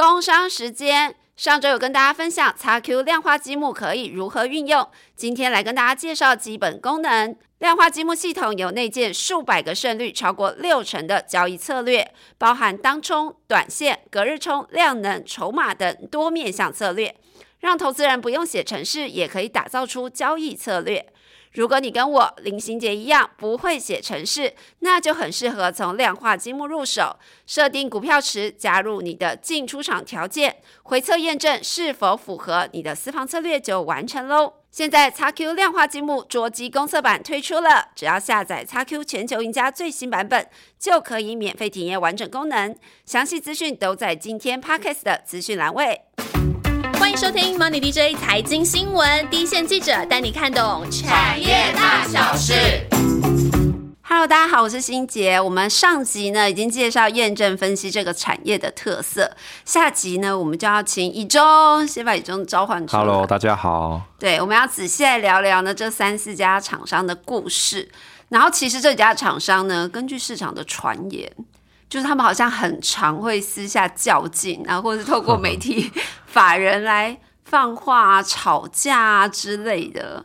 工商时间，上周有跟大家分享叉 Q 量化积木可以如何运用，今天来跟大家介绍基本功能。量化积木系统有内建数百个胜率超过六成的交易策略，包含当冲、短线、隔日冲、量能、筹码等多面向策略，让投资人不用写程式也可以打造出交易策略。如果你跟我林心杰一样不会写程式，那就很适合从量化积木入手，设定股票池，加入你的进出场条件，回测验证是否符合你的私房策略就完成喽。现在 XQ 量化积木捉机公测版推出了，只要下载 XQ 全球赢家最新版本，就可以免费体验完整功能。详细资讯都在今天 Podcast 的资讯栏位。欢迎收听 Money DJ 财经新闻，第一线记者带你看懂产业大小事。Hello，大家好，我是欣杰。我们上集呢已经介绍验证分析这个产业的特色，下集呢我们就要请以中先把以中召唤出来。Hello，大家好。对，我们要仔细来聊聊呢这三四家厂商的故事。然后其实这几家厂商呢，根据市场的传言，就是他们好像很常会私下较劲，然后或是透过 媒体法人来放话啊、吵架啊之类的。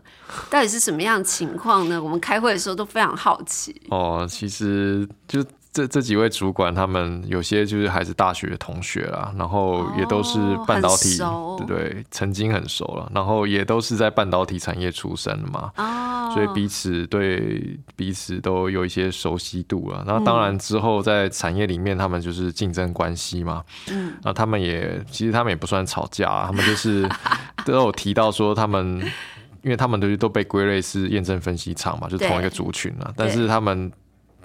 到底是什么样的情况呢？我们开会的时候都非常好奇。哦，其实就这这几位主管，他们有些就是还是大学的同学啦，然后也都是半导体，对对，曾经很熟了，然后也都是在半导体产业出身的嘛，哦，所以彼此对彼此都有一些熟悉度了。那当然之后在产业里面，他们就是竞争关系嘛，嗯，那他们也其实他们也不算吵架啊，他们就是 都有提到说他们。因为他们都都被归类是验证分析厂嘛，就同一个族群啊，但是他们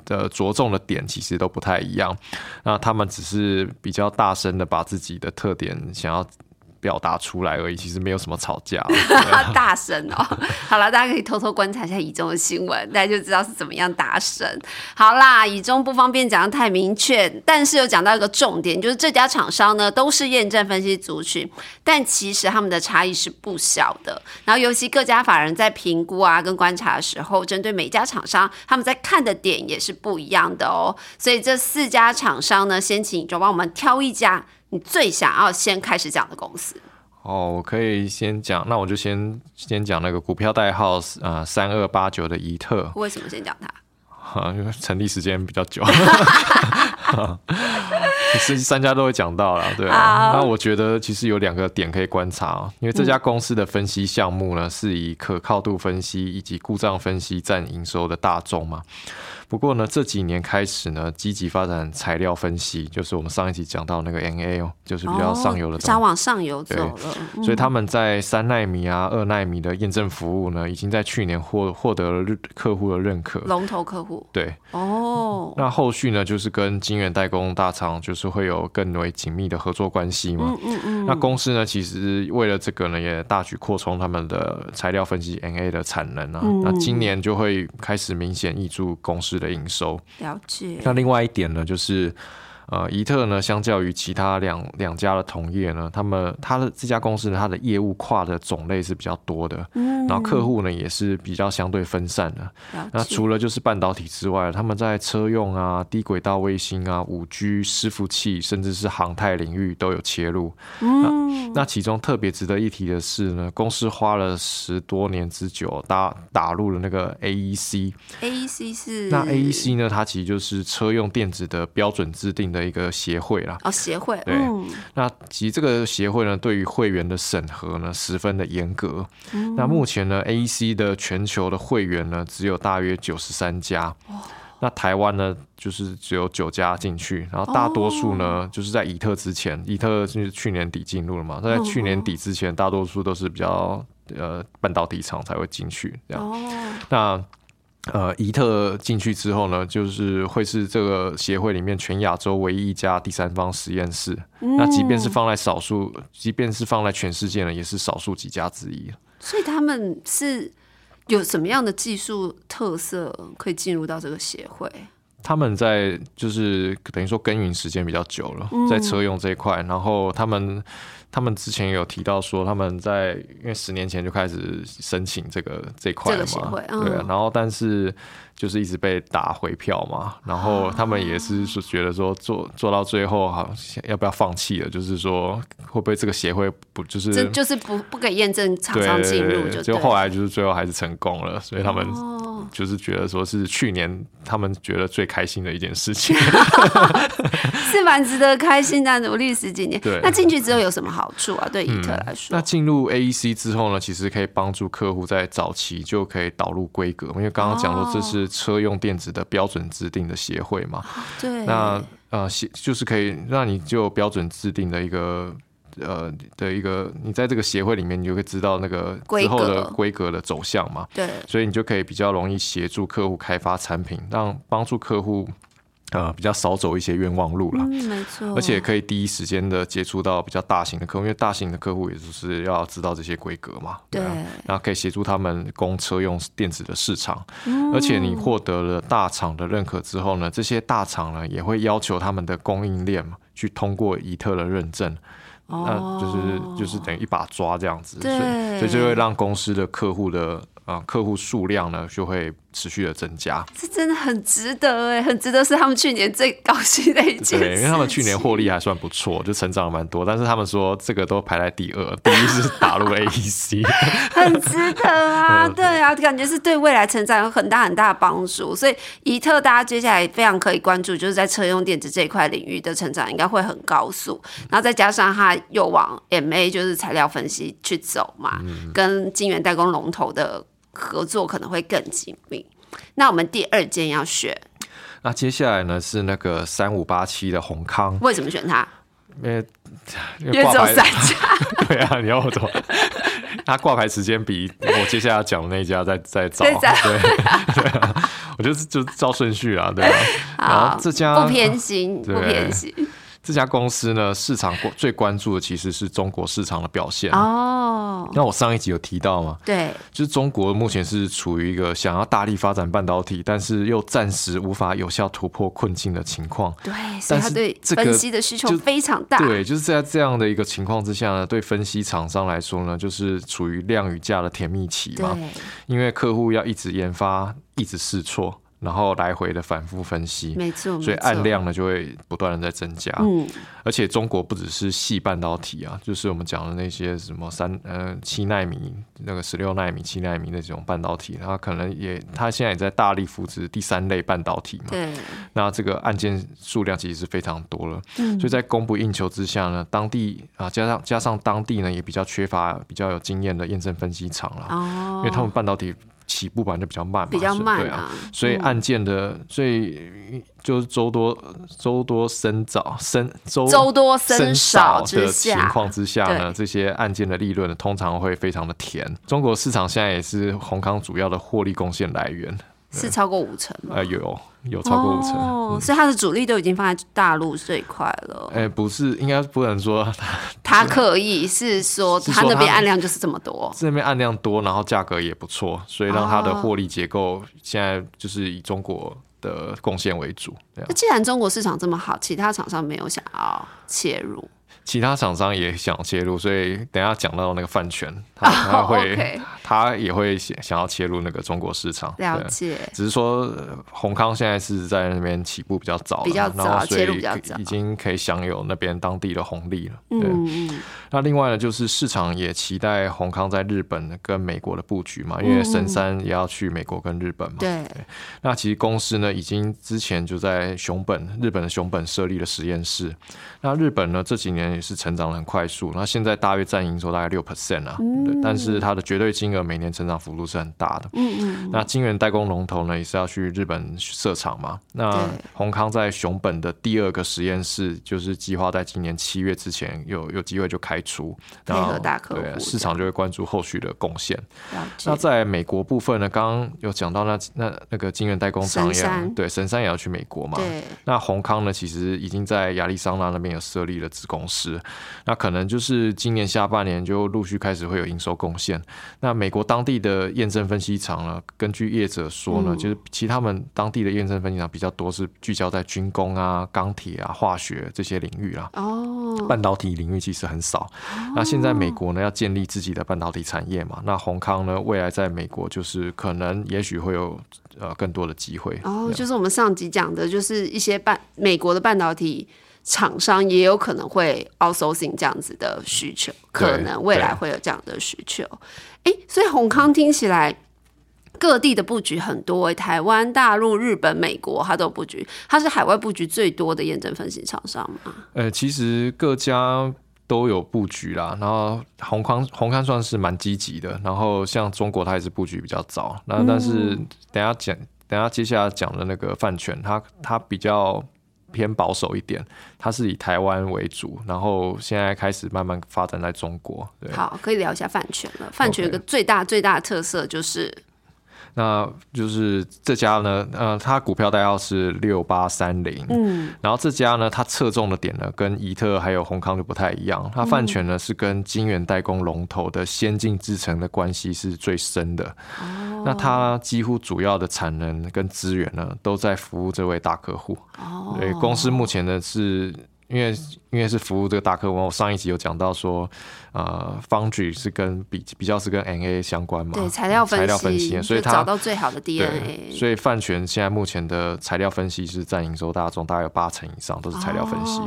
的着重的点其实都不太一样。那他们只是比较大声的把自己的特点想要表达出来而已，其实没有什么吵架。大声哦！好了，大家可以偷偷观察一下以中的新闻，大家就知道是怎么样大神。好啦，以中不方便讲的太明确，但是有讲到一个重点，就是这家厂商呢都是验证分析族群，但其实他们的差异是不小的。然后尤其各家法人在评估啊跟观察的时候，针对每家厂商，他们在看的点也是不一样的哦。所以这四家厂商呢，先请以中帮我们挑一家你最想要先开始讲的公司。哦，我可以先讲，那我就先先讲那个股票代号啊三二八九的怡特，为什么先讲它？啊，因为成立时间比较久，是三家都会讲到了，对那我觉得其实有两个点可以观察哦，因为这家公司的分析项目呢，是以可靠度分析以及故障分析占营收的大众嘛。不过呢，这几年开始呢，积极发展材料分析，就是我们上一集讲到那个 NA 哦，就是比较上游的想往上游走了。嗯所以他们在三纳米啊、二纳米的验证服务呢，已经在去年获获得了客户的认可。龙头客户对，哦，那后续呢，就是跟晶圆代工大厂就是会有更为紧密的合作关系嘛。嗯嗯那公司呢，其实为了这个呢，也大举扩充他们的材料分析 NA 的产能啊。嗯那今年就会开始明显挹注公司的营收。了解。那另外一点呢，就是呃，怡特呢，相较于其他两两家的同业呢，他们他的这家公司呢，它的业务跨的种类是比较多的，嗯然后客户呢也是比较相对分散的。那除了就是半导体之外，他们在车用啊、低轨道卫星啊、五 G 伺服器，甚至是航太领域都有切入。嗯，那其中特别值得一提的是呢，公司花了十多年之久打打入了那个 AEC。AEC 是那 AEC 呢，它其实就是车用电子的标准制定的一个协会啦。哦协会，对嗯那其实这个协会呢，对于会员的审核呢，十分的严格。那目前呢，AEC 的全球的会员呢，只有大约九十三家。那台湾呢，就是只有九家进去，然后大多数呢，就是在以特之前，以特就是去年底进入了嘛，在去年底之前，大多数都是比较呃半导体厂才会进去这样。哦那呃，伊特进去之后呢，就是会是这个协会里面全亚洲唯一一家第三方实验室。那即便是放在少数，即便是放在全世界呢，也是少数几家之一。所以他们是有什么样的技术特色可以进入到这个协会？他们在就是等于说耕耘时间比较久了，在车用这一块，然后他们他们之前有提到说，他们在因为十年前就开始申请这个这块了嘛，对，然后但是就是一直被打回票嘛，然后他们也是说觉得说做做到最后，好像要不要放弃了？就是说会不会这个协会不就是就是不不给验证厂商进入，就后来就是最后还是成功了，所以他们就是觉得说是去年他们觉得最开心的一件事情，是蛮值得开心的，努力十几年。对，那进去之后有什么好？好处啊，对伊特来说。那进入 AEC 之后呢，其实可以帮助客户在早期就可以导入规格，因为刚刚讲说这是车用电子的标准制定的协会嘛。对。那呃，协就是可以让你就标准制定的一个呃的一个，你在这个协会里面，你就会知道那个之后的规格的走向嘛。对。所以你就可以比较容易协助客户开发产品，让帮助客户。呃，比较少走一些冤枉路了，嗯，没错，而且可以第一时间的接触到比较大型的客户，因为大型的客户也就是要知道这些规格嘛，对，然后可以协助他们供车用电子的市场，而且你获得了大厂的认可之后呢，这些大厂呢也会要求他们的供应链嘛去通过伊特的认证，那就是就是等于一把抓这样子，所以，所以就会让公司的客户的啊客户数量呢就会。持续的增加，这真的很值得哎，很值得是他们去年最高兴的一件。对，因为他们去年获利还算不错，就成长了蛮多。但是他们说这个都排在第二，第一是打入 AEC，很值得啊，对啊，感觉是对未来成长有很大很大的帮助。所以怡特大家接下来非常可以关注，就是在车用电子这一块领域的成长应该会很高速。然后再加上它又往 MA 就是材料分析去走嘛，跟晶圆代工龙头的。合作可能会更紧密。那我们第二件要选，那接下来呢是那个三五八七的宏康。为什么选它？因为因为只有三家。对啊，你要我怎么？它挂牌时间比我接下来讲的那家再再早。对对啊，我觉得就照顺序啊，对啊？然后这家不偏心，不偏心。这家公司呢，市场最关注的其实是中国市场的表现哦。那我上一集有提到嘛？对，就是中国目前是处于一个想要大力发展半导体，但是又暂时无法有效突破困境的情况。对，所以他对分析的需求非常大。对，就是在这样的一个情况之下呢，对分析厂商来说呢，就是处于量与价的甜蜜期嘛。因为客户要一直研发，一直试错。然后来回的反复分析，没错，所以按量呢就会不断的在增加。嗯，而且中国不只是细半导体啊，就是我们讲的那些什么三呃七纳米、那个十六纳米、七纳米那种半导体，它可能也它现在也在大力扶持第三类半导体嘛。对，那这个案件数量其实是非常多了。嗯，所以在供不应求之下呢，当地啊加上加上当地呢也比较缺乏比较有经验的验证分析厂了。哦，因为他们半导体。起步版就比较慢，比较慢啊，所以案件的，所以就是周多周多生早生周周多生少的情况之下呢，这些案件的利润通常会非常的甜。中国市场现在也是宏康主要的获利贡献来源。是超过五成吗？呃，有有超过五成，哦，所以它的主力都已经放在大陆这一块了。哎，不是，应该不能说他 刻意，是说他那边案量就是这么多，这边案量多，然后价格也不错，所以让它的获利结构现在就是以中国的贡献为主。那既然中国市场这么好，其他厂商没有想要切入？其他厂商也想切入，所以等下讲到那个饭圈，他会他也会想想要切入那个中国市场。了解，只是说宏康现在是在那边起步比较早，比较早切入比较早，已经可以享有那边当地的红利了。嗯嗯。那另外呢，就是市场也期待宏康在日本跟美国的布局嘛，因为神山也要去美国跟日本嘛。对。那其实公司呢，已经之前就在熊本日本的熊本设立了实验室。那日本呢，这几年。也是成长的很快速，那现在大约占营收大概六 percent 啊，但是它的绝对金额每年成长幅度是很大的。嗯嗯。那晶圆代工龙头呢，也是要去日本设厂嘛。那宏康在熊本的第二个实验室，就是计划在今年七月之前有有机会就开出，然后大客户，市场就会关注后续的贡献。那在美国部分呢，刚刚有讲到那那那个晶圆代工厂也对神山也要去美国嘛。那宏康呢，其实已经在亚利桑那那边有设立了子公司。那可能就是今年下半年就陆续开始会有营收贡献。那美美国当地的验证分析厂呢，根据业者说呢，就是其他们当地的验证分析厂比较多是聚焦在军工啊、钢铁啊、化学这些领域啦。哦，半导体领域其实很少。那现在美国呢要建立自己的半导体产业嘛？那宏康呢未来在美国就是可能也许会有呃更多的机会。哦，就是我们上集讲的，就是一些半美国的半导体。厂商也有可能会 outsourcing 这样子的需求，可能未来会有这样的需求。哎，所以宏康听起来各地的布局很多，台湾、大陆、日本、美国，它都有布局。它是海外布局最多的验证分析厂商吗？呃，其实各家都有布局啦。然后宏康宏康算是蛮积极的。然后像中国，它也是布局比较早。那但是等下讲，等下接下来讲的那个饭圈，它它比较。偏保守一点，它是以台湾为主，然后现在开始慢慢发展在中国。对，好，可以聊一下饭圈了。饭圈有个最大最大的特色就是。那就是这家呢，呃，它股票代号是六八三零，嗯，然后这家呢，它侧重的点呢，跟怡特还有宏康就不太一样，它饭权呢是跟晶圆代工龙头的先进制程的关系是最深的，哦，那它几乎主要的产能跟资源呢，都在服务这位大客户，哦，对，公司目前呢是。因为因为是服务这个大客户，我上一集有讲到说，呃，Foundry 是跟比比较是跟 NA 相关嘛，对材料材料分析，所以找到最好的 DNA。所以范全现在目前的材料分析是占营收大众大概有八成以上都是材料分析，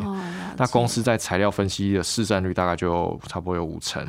那公司在材料分析的市占率大概就差不多有五成，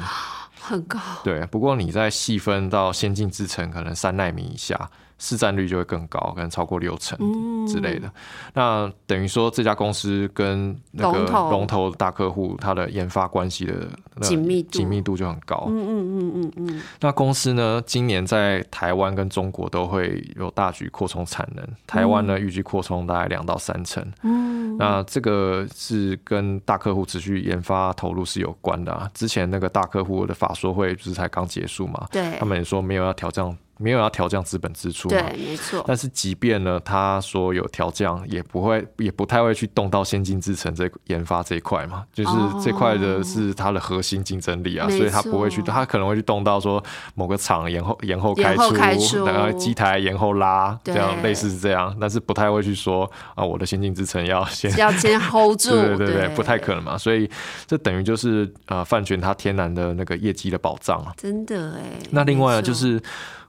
很高。对，不过你在细分到先进制程，可能三纳米以下。市占率就会更高，可能超过六成之类的。那等于说这家公司跟那个龙头大客户，它的研发关系的紧密紧密度就很高。嗯嗯嗯嗯嗯。那公司呢，今年在台湾跟中国都会有大举扩充产能。台湾呢，预计扩充大概两到三成。嗯。那这个是跟大客户持续研发投入是有关的啊。之前那个大客户的法说会就是才刚结束嘛？对。他们也说没有要调降。没有要调降资本支出，对，没错。但是即便呢，他说有调降，也不会，也不太会去动到先进制程这研发这一块嘛，就是这块的是它的核心竞争力啊，所以他不会去，他可能会去动到说某个厂延后延后开出，然后机台延后拉，这样类似是这样，但是不太会去说啊，我的先进制程要先要先 hold 住，对对对，不太可能嘛，所以这等于就是呃，范全他天然的那个业绩的保障啊，真的哎。那另外就是。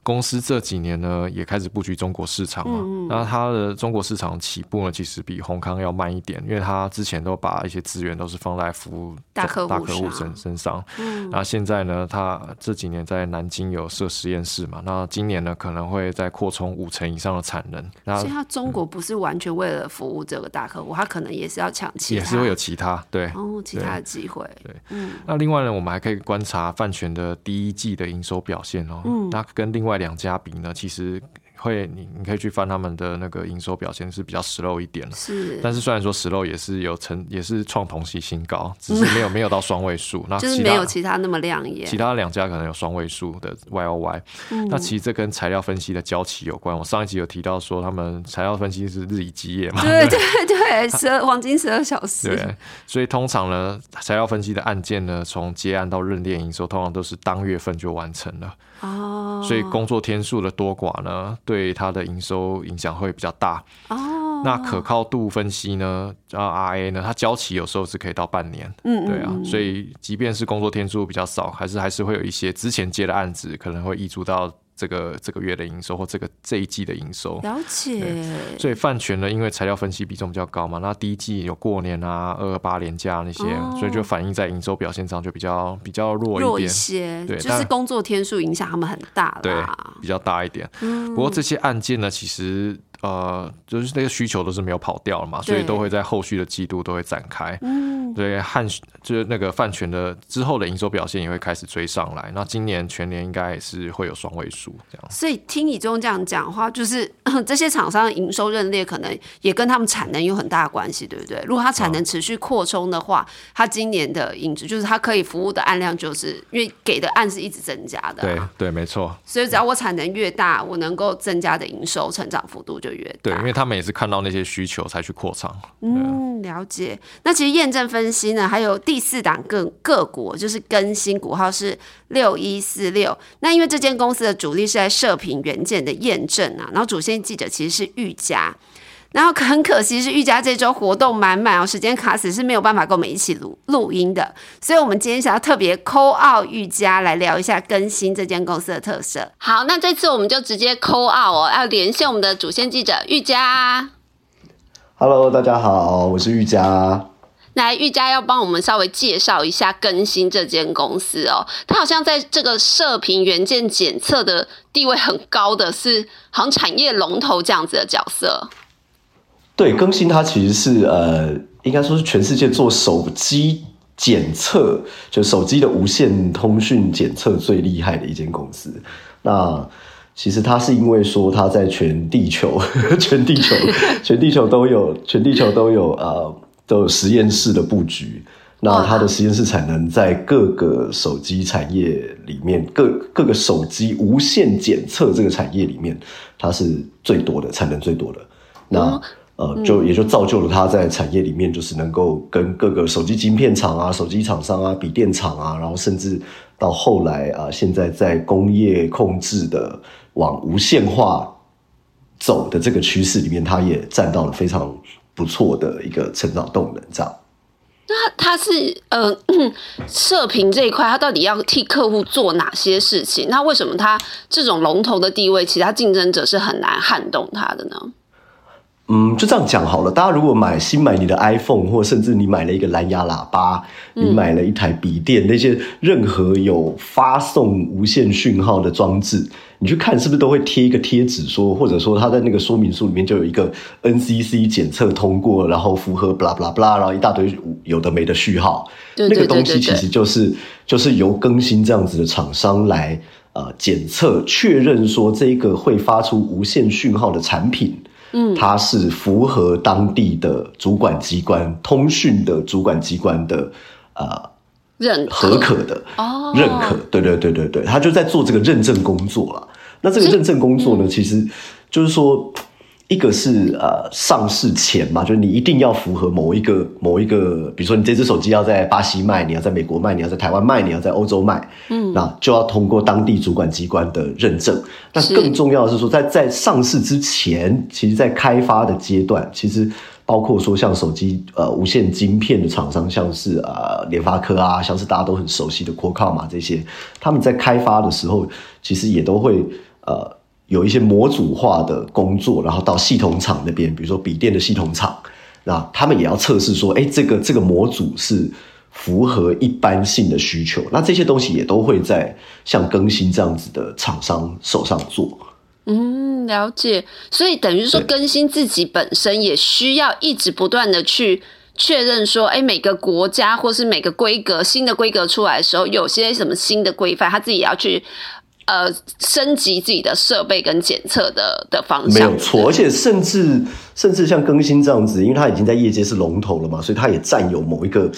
公司这几年呢，也开始布局中国市场嘛。嗯那它的中国市场起步呢，其实比宏康要慢一点，因为它之前都把一些资源都是放在服务大客户身身上。嗯，那现在呢，它这几年在南京有设实验室嘛。那今年呢，可能会再扩充五成以上的产能。所以它中国不是完全为了服务这个大客户，它可能也是要抢其他，也是会有其他对哦其他的机会。对，嗯。那另外呢，我们还可以观察饭泉的第一季的营收表现哦。嗯，那跟另外。两家比呢，其实会你你可以去翻他们的那个营收表现是比较实漏一点是，但是虽然说实漏也是有成也是创同期新高，只是没有没有到双位数，那就是没有其他那么亮眼。其他两家可能有双位数的 Y O Y，那其实这跟材料分析的交期有关。我上一集有提到说，他们材料分析是日以继夜嘛，对对对，十二黄金十二小时。对，所以通常呢，材料分析的案件呢，从接案到认列营收，通常都是当月份就完成了。哦，所以工作天数的多寡呢，对它的营收影响会比较大。哦，那可靠度分析呢，啊 RA 呢，它交期有时候是可以到半年。嗯，对啊，所以即便是工作天数比较少，还是还是会有一些之前接的案子可能会溢出到。这个这个月的营收或这个这一季的营收，了解。所以饭权呢，因为材料分析比重比较高嘛，那第一季有过年啊、二二八年假那些，所以就反映在营收表现上就比较比较弱一点。些，对，就是工作天数影响他们很大对，比较大一点。不过这些案件呢，其实。呃，就是那个需求都是没有跑掉了嘛，所以都会在后续的季度都会展开。嗯，对，汉就是那个饭权的之后的营收表现也会开始追上来。那今年全年应该也是会有双位数这样。所以听你这样讲话，就是 这些厂商的营收认列可能也跟他们产能有很大的关系，对不对？如果它产能持续扩充的话，它今年的影子就是它可以服务的案量，就是因为给的案是一直增加的。对对，没错。所以只要我产能越大，我能够增加的营收成长幅度就。越大。对，因为他们也是看到那些需求才去扩张。嗯，了解。那其实验证分析呢，还有第四档个个股，就是更新股号是六一四六。那因为这间公司的主力是在射频元件的验证啊，然后主线记者其实是玉佳。然后很可惜是玉佳这周活动满满哦，时间卡死是没有办法跟我们一起录录音的，所以我们今天想要特别 call out 玉佳来聊一下更新这间公司的特色。好，那这次我们就直接 call out 哦，要连线我们的主线记者玉佳。Hello，大家好，我是玉佳。来，玉佳要帮我们稍微介绍一下更新这间公司哦，它好像在这个射频元件检测的地位很高的是，好像产业龙头这样子的角色。对，更新它其实是呃，应该说是全世界做手机检测，就手机的无线通讯检测最厉害的一间公司。那其实它是因为说它在全地球、全地球、全地球都有、全地球都有呃都有实验室的布局。那它的实验室产能在各个手机产业里面，各各个手机无线检测这个产业里面，它是最多的产能最多的。那呃，就也就造就了它在产业里面，就是能够跟各个手机晶片厂啊、手机厂商啊、笔电厂啊，然后甚至到后来啊，现在在工业控制的往无线化走的这个趋势里面，它也占到了非常不错的一个成长动能。这样，那它是呃，射频这一块，它到底要替客户做哪些事情？那为什么它这种龙头的地位，其他竞争者是很难撼动它的呢？嗯，就这样讲好了。大家如果买新买你的 iPhone，或甚至你买了一个蓝牙喇叭，你买了一台笔电，那些任何有发送无线讯号的装置，你去看是不是都会贴一个贴纸，说或者说它在那个说明书里面就有一个 NCC 检测通过，然后符合 blah blah blah，然后一大堆有的没的序号。那个东西其实就是就是由更新这样子的厂商来呃检测确认说这个会发出无线讯号的产品。嗯，它是符合当地的主管机关通讯的主管机关的呃认可。可的哦，认可，对对对对对，他就在做这个认证工作了。那这个认证工作呢，其实就是说。一个是呃上市前嘛，就是你一定要符合某一个某一个，比如说你这只手机要在巴西卖，你要在美国卖，你要在台湾卖，你要在欧洲卖，嗯，那就要通过当地主管机关的认证。那更重要的是说，在在上市之前，其实在开发的阶段，其实包括说像手机呃无线晶片的厂商，像是呃联发科啊，像是大家都很熟悉的 Qualcomm 嘛这些，他们在开发的时候，其实也都会呃。有一些模组化的工作，然后到系统厂那边，比如说笔电的系统厂，那他们也要测试说，哎，这个这个模组是符合一般性的需求。那这些东西也都会在像更新这样子的厂商手上做。嗯，了解。所以等于说，更新自己本身也需要一直不断的去确认说，哎，每个国家或是每个规格新的规格出来的时候，有些什么新的规范，他自己也要去。呃，升级自己的设备跟检测的的方向没有错，而且甚至甚至像更新这样子，因为它已经在业界是龙头了嘛，所以它也占有某一个，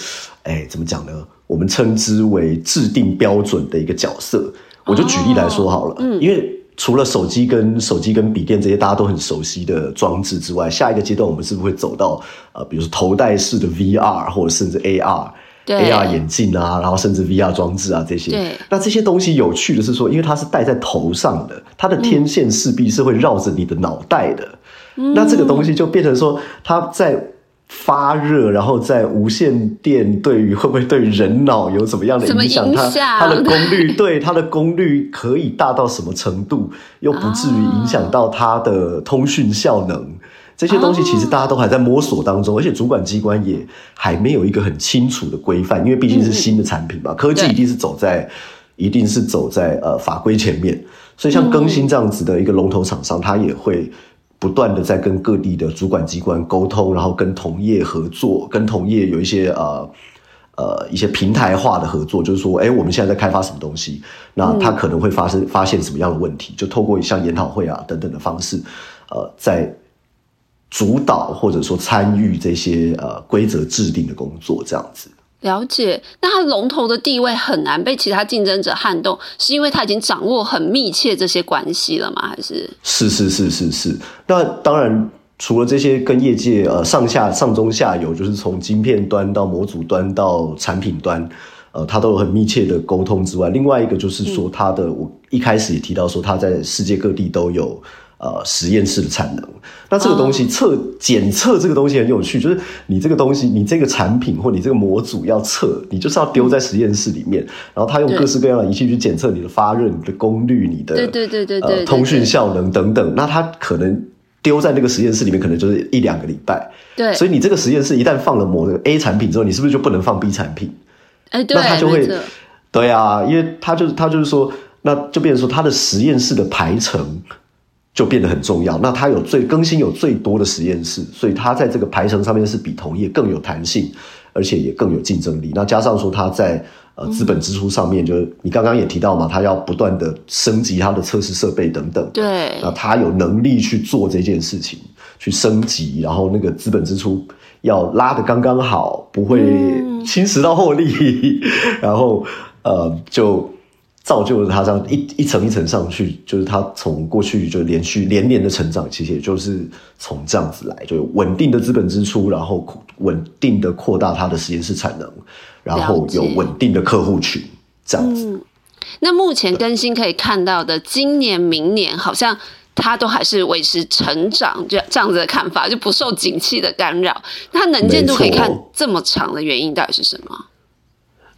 哎，怎么讲呢？我们称之为制定标准的一个角色。我就举例来说好了，嗯，因为除了手机跟手机跟笔电这些大家都很熟悉的装置之外，下一个阶段我们是不是会走到呃，比如说头戴式的 VR 或者甚至 AR？AR 眼镜啊，然后甚至 VR 装置啊，这些，那这些东西有趣的是说，因为它是戴在头上的，它的天线势必是会绕着你的脑袋的。那这个东西就变成说，它在发热，然后在无线电对于会不会对人脑有什么样的影响？它它的功率对它的功率可以大到什么程度，又不至于影响到它的通讯效能。这些东西其实大家都还在摸索当中，而且主管机关也还没有一个很清楚的规范，因为毕竟是新的产品嘛，科技一定是走在，一定是走在呃法规前面，所以像更新这样子的一个龙头厂商，他也会不断的在跟各地的主管机关沟通，然后跟同业合作，跟同业有一些呃呃一些平台化的合作，就是说，哎，我们现在在开发什么东西，那它可能会发生发现什么样的问题，就透过像研讨会啊等等的方式，呃，在。主导或者说参与这些呃规则制定的工作，这样子。了解，那它龙头的地位很难被其他竞争者撼动，是因为它已经掌握很密切这些关系了吗？还是？是是是是是。那当然，除了这些跟业界呃上下上中下游，就是从晶片端到模组端到产品端，呃，它都有很密切的沟通之外，另外一个就是说，它的我一开始也提到说，它在世界各地都有。呃，实验室的产能，那这个东西测检测这个东西很有趣，就是你这个东西，你这个产品或你这个模组要测，你就是要丢在实验室里面，然后他用各式各样的仪器去检测你的发热、你的功率、你的对对对对对通讯效能等等。那他可能丢在那个实验室里面，可能就是一两个礼拜。对，所以你这个实验室一旦放了模这个 A 产品之后，你是不是就不能放 B 产品？哎，对，那他就会对啊，因为他就是他就是说，那就变成说他的实验室的排程。就变得很重要。那它有最更新有最多的实验室，所以它在这个排程上面是比同业更有弹性，而且也更有竞争力。那加上说它在呃资本支出上面，就是你刚刚也提到嘛，它要不断的升级它的测试设备等等。对，那它有能力去做这件事情，去升级，然后那个资本支出要拉的刚刚好，不会侵蚀到获利，然后呃就。造就了他这样一一层一层上去，就是他从过去就连续连年的成长，其实也就是从这样子来，就稳定的资本支出，然后稳定的扩大他的实验室产能，然后有稳定的客户群，这样子。那目前更新可以看到的，今年、明年好像它都还是维持成长，就这样子的看法，就不受景气的干扰。它能见度可以看这么长的原因到底是什么？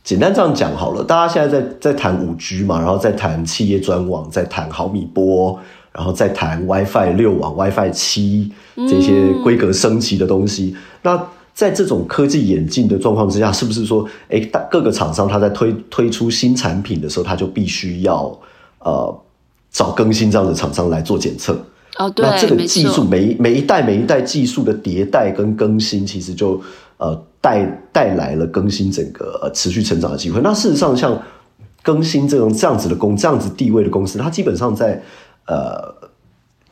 简单这样讲好了，大家现在在在谈五 G 嘛，然后再谈企业专网，在谈毫米波，然后再谈 WiFi 六网、WiFi 七这些规格升级的东西。那在这种科技演进的状况之下，是不是说，哎，各个厂商他在推推出新产品的时候，他就必须要呃找更新这样的厂商来做检测？哦，对，那这个技术每每一代每一代技术的迭代跟更新，其实就呃。带带来了更新整个持续成长的机会。那事实上，像更新这种这样子的公这样子地位的公司，它基本上在呃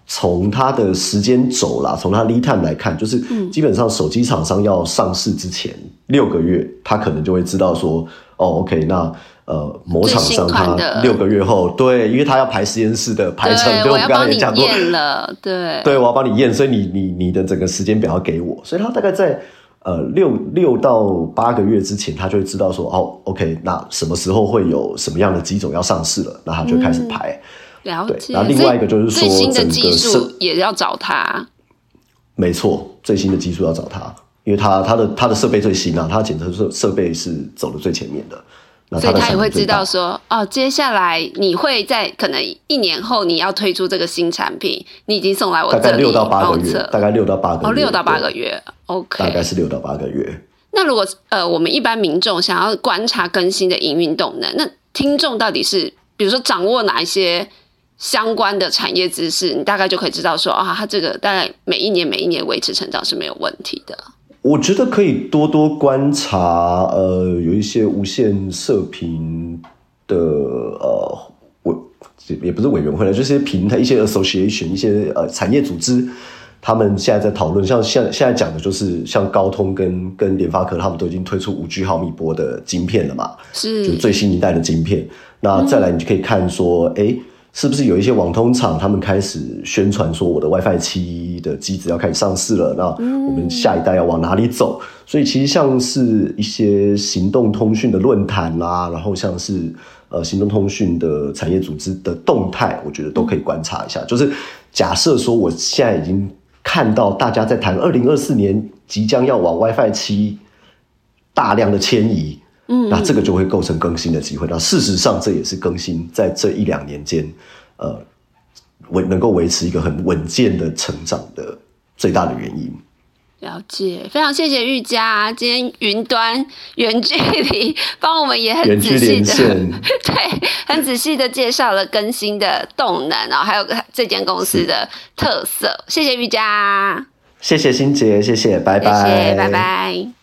从它的时间轴啦，从它 lead time 来看，就是基本上手机厂商要上市之前六个月，它可能就会知道说，哦，OK，那呃某厂商他六个月后，对，因为他要排实验室的排程，对，我们刚才也讲过了，对，对，我要帮你验，所以你你你的整个时间表要给我，所以他大概在。呃，六六到八个月之前，他就会知道说，哦，OK，那什么时候会有什么样的机种要上市了，那他就开始排。了解。然后另外一个就是说，新的技术也要找他。没错，最新的技术要找他，因为他他的他的设备最新啊，他的检测设设备是走的最前面的。所以他也会知道说，哦，接下来你会在可能一年后你要推出这个新产品，你已经送来我这里六到八个月，大概六到八个月，哦，六到八个月，OK，大概是六到八个月。那如果呃，我们一般民众想要观察更新的营运动能，那听众到底是比如说掌握哪一些相关的产业知识，你大概就可以知道说，啊，它这个大概每一年每一年维持成长是没有问题的。我觉得可以多多观察，呃，有一些无线射频的呃委，也不是委员会了，就是平台一些 association 一些呃产业组织，他们现在在讨论，像现现在讲的就是像高通跟跟联发科，他们都已经推出五 G 毫米波的晶片了嘛，是就最新一代的晶片。那再来，你就可以看说，哎。是不是有一些网通厂，他们开始宣传说我的 WiFi 七的机子要开始上市了？那我们下一代要往哪里走？所以其实像是一些行动通讯的论坛啦，然后像是呃行动通讯的产业组织的动态，我觉得都可以观察一下。就是假设说我现在已经看到大家在谈二零二四年即将要往 WiFi 七大量的迁移。嗯，那这个就会构成更新的机会。那事实上，这也是更新在这一两年间，呃，维能够维持一个很稳健的成长的最大的原因。了解，非常谢谢玉佳，今天云端远距离帮我们也很仔细的，对，很仔细的介绍了更新的动能，然后还有这间公司的特色。谢谢玉佳，谢谢欣杰，谢谢，拜拜，拜拜。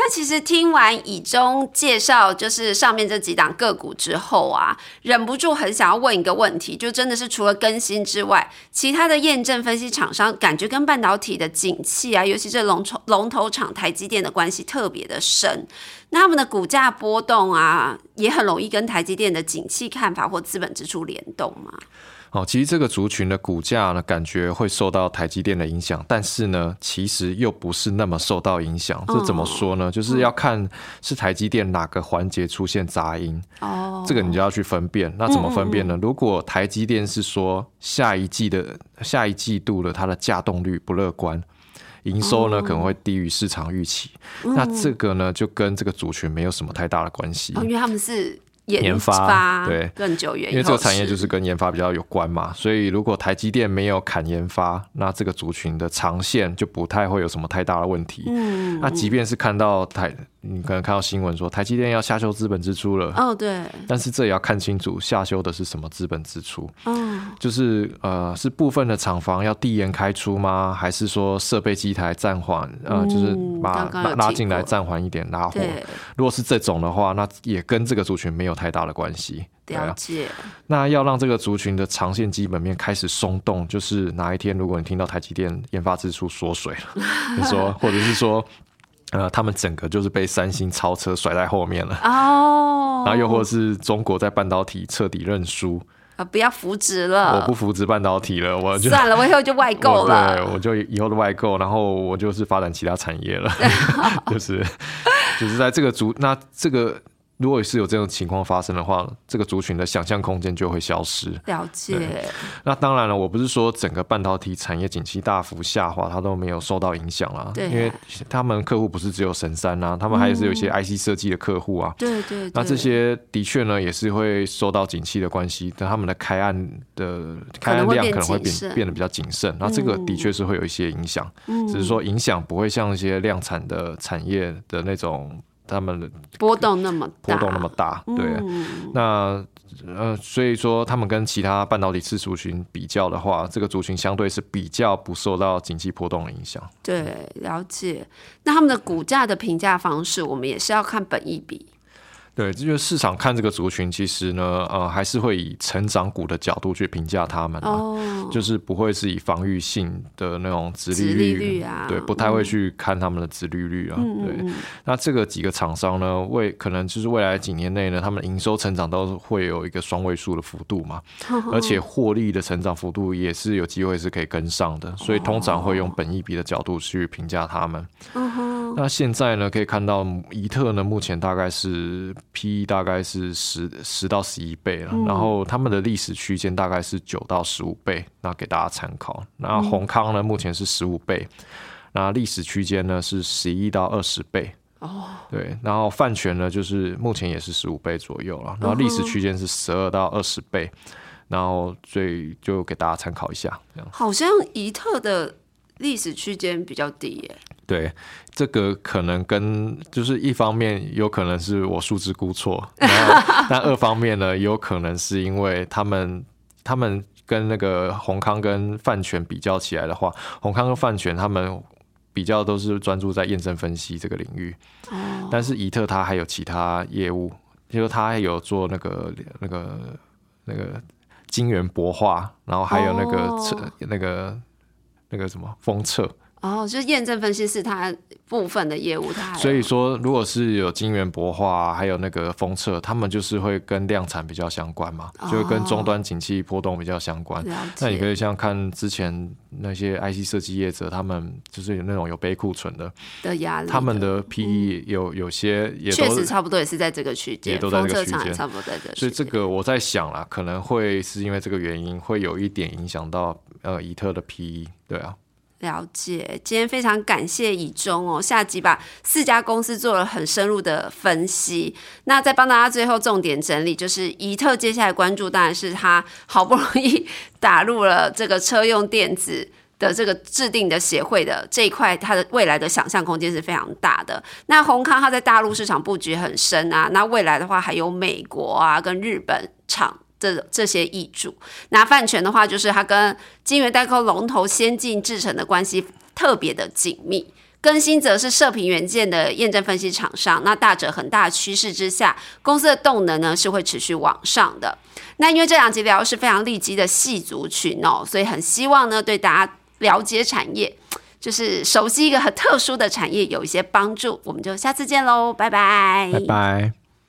那其实听完以中介绍，就是上面这几档个股之后啊，忍不住很想要问一个问题，就真的是除了更新之外，其他的验证分析厂商感觉跟半导体的景气啊，尤其是龙头龙头厂台积电的关系特别的深，那他们的股价波动啊，也很容易跟台积电的景气看法或资本支出联动嘛。哦，其实这个族群的股价呢，感觉会受到台积电的影响，但是呢，其实又不是那么受到影响。这怎么说呢？就是要看是台积电哪个环节出现杂音。哦，这个你就要去分辨。那怎么分辨呢？如果台积电是说下一季的下一季度的它的价动率不乐观，营收呢可能会低于市场预期，那这个呢就跟这个族群没有什么太大的关系。因为他们是。研发对更久远，因为这个产业就是跟研发比较有关嘛，所以如果台积电没有砍研发，那这个族群的长线就不太会有什么太大的问题。嗯，那即便是看到台。你可能看到新闻说台积电要下修资本支出了哦，对，但是这也要看清楚下修的是什么资本支出，嗯，就是呃是部分的厂房要递延开出吗？还是说设备机台暂缓？呃，就是把拉拉进来暂缓一点拉货。如果是这种的话，那也跟这个族群没有太大的关系。了解。那要让这个族群的长线基本面开始松动，就是哪一天如果你听到台积电研发支出缩水了，你说，或者是说。呃，他们整个就是被三星超车甩在后面了。哦，然后又或者是中国在半导体彻底认输。啊，不要扶植了，我不扶植半导体了，我就算了，我以后就外购了，对，我就以后的外购，然后我就是发展其他产业了，就是就是在这个主，那这个。如果是有这种情况发生的话，这个族群的想象空间就会消失。了解。那当然了，我不是说整个半导体产业景气大幅下滑，它都没有受到影响啦。对。因为他们客户不是只有神山啊，他们还是有一些 IC 设计的客户啊。对对。那这些的确呢，也是会受到景气的关系，但他们的开案的开案量可能会变变得比较谨慎。那这个的确是会有一些影响，只是说影响不会像一些量产的产业的那种。他们的波动那么波动那么大，对，那呃，所以说他们跟其他半导体次族群比较的话，这个族群相对是比较不受到经济波动的影响。对，了解。那他们的股价的评价方式，我们也是要看本益比。对，这就是市场看这个族群，其实呢，呃，还是会以成长股的角度去评价他们，哦，就是不会是以防御性的那种殖利率啊，对，不太会去看他们的殖利率啊，对。那这个几个厂商呢，未可能就是未来几年内呢，他们营收成长都会有一个双位数的幅度嘛，而且获利的成长幅度也是有机会是可以跟上的，所以通常会用本益比的角度去评价他们。那现在呢，可以看到怡特呢，目前大概是。P 大概是十十到十一倍了，然后他们的历史区间大概是九到十五倍，那给大家参考。那宏康呢，目前是十五倍，那历史区间呢是十一到二十倍。哦，对，然后泛泉呢，就是目前也是十五倍左右了，然后历史区间是十二到二十倍，然后所以就给大家参考一下。这样，好像怡特的历史区间比较低耶。对，这个可能跟就是一方面有可能是我数字估错，然后但二方面呢，有可能是因为他们他们跟那个宏康跟范权比较起来的话，宏康跟范权他们比较都是专注在验证分析这个领域，哦，但是怡特它还有其他业务，就是它还有做那个那个那个晶圆博化，然后还有那个测那个那个什么封测。哦，就是验证分析是它部分的业务，它所以说，如果是有晶圆博化，还有那个封测，他们就是会跟量产比较相关嘛，就会跟终端景气波动比较相关。那你可以像看之前那些 IC 设计业者，他们就是有那种有背库存的的压力，他们的 PE 有有些也确实差不多也是在这个区间，也都在这个区间，差不多在这。所以这个我在想啦，可能会是因为这个原因，会有一点影响到呃怡特的 PE，对啊。了解，今天非常感谢以中哦，下集把四家公司做了很深入的分析。那再帮大家最后重点整理，就是怡特接下来关注当然是他好不容易打入了这个车用电子的这个制定的协会的这一块，它的未来的想象空间是非常大的。那宏康它在大陆市场布局很深啊，那未来的话还有美国啊跟日本厂。这这些易主，拿饭权的话，就是它跟晶圆代工龙头先进制程的关系特别的紧密，更新则是射频元件的验证分析厂商。那大者很大趋势之下，公司的动能呢是会持续往上的。那因为这两集聊是非常利基的细族群哦，所以很希望呢对大家了解产业，就是熟悉一个很特殊的产业有一些帮助。我们就下次见喽，拜拜，拜拜。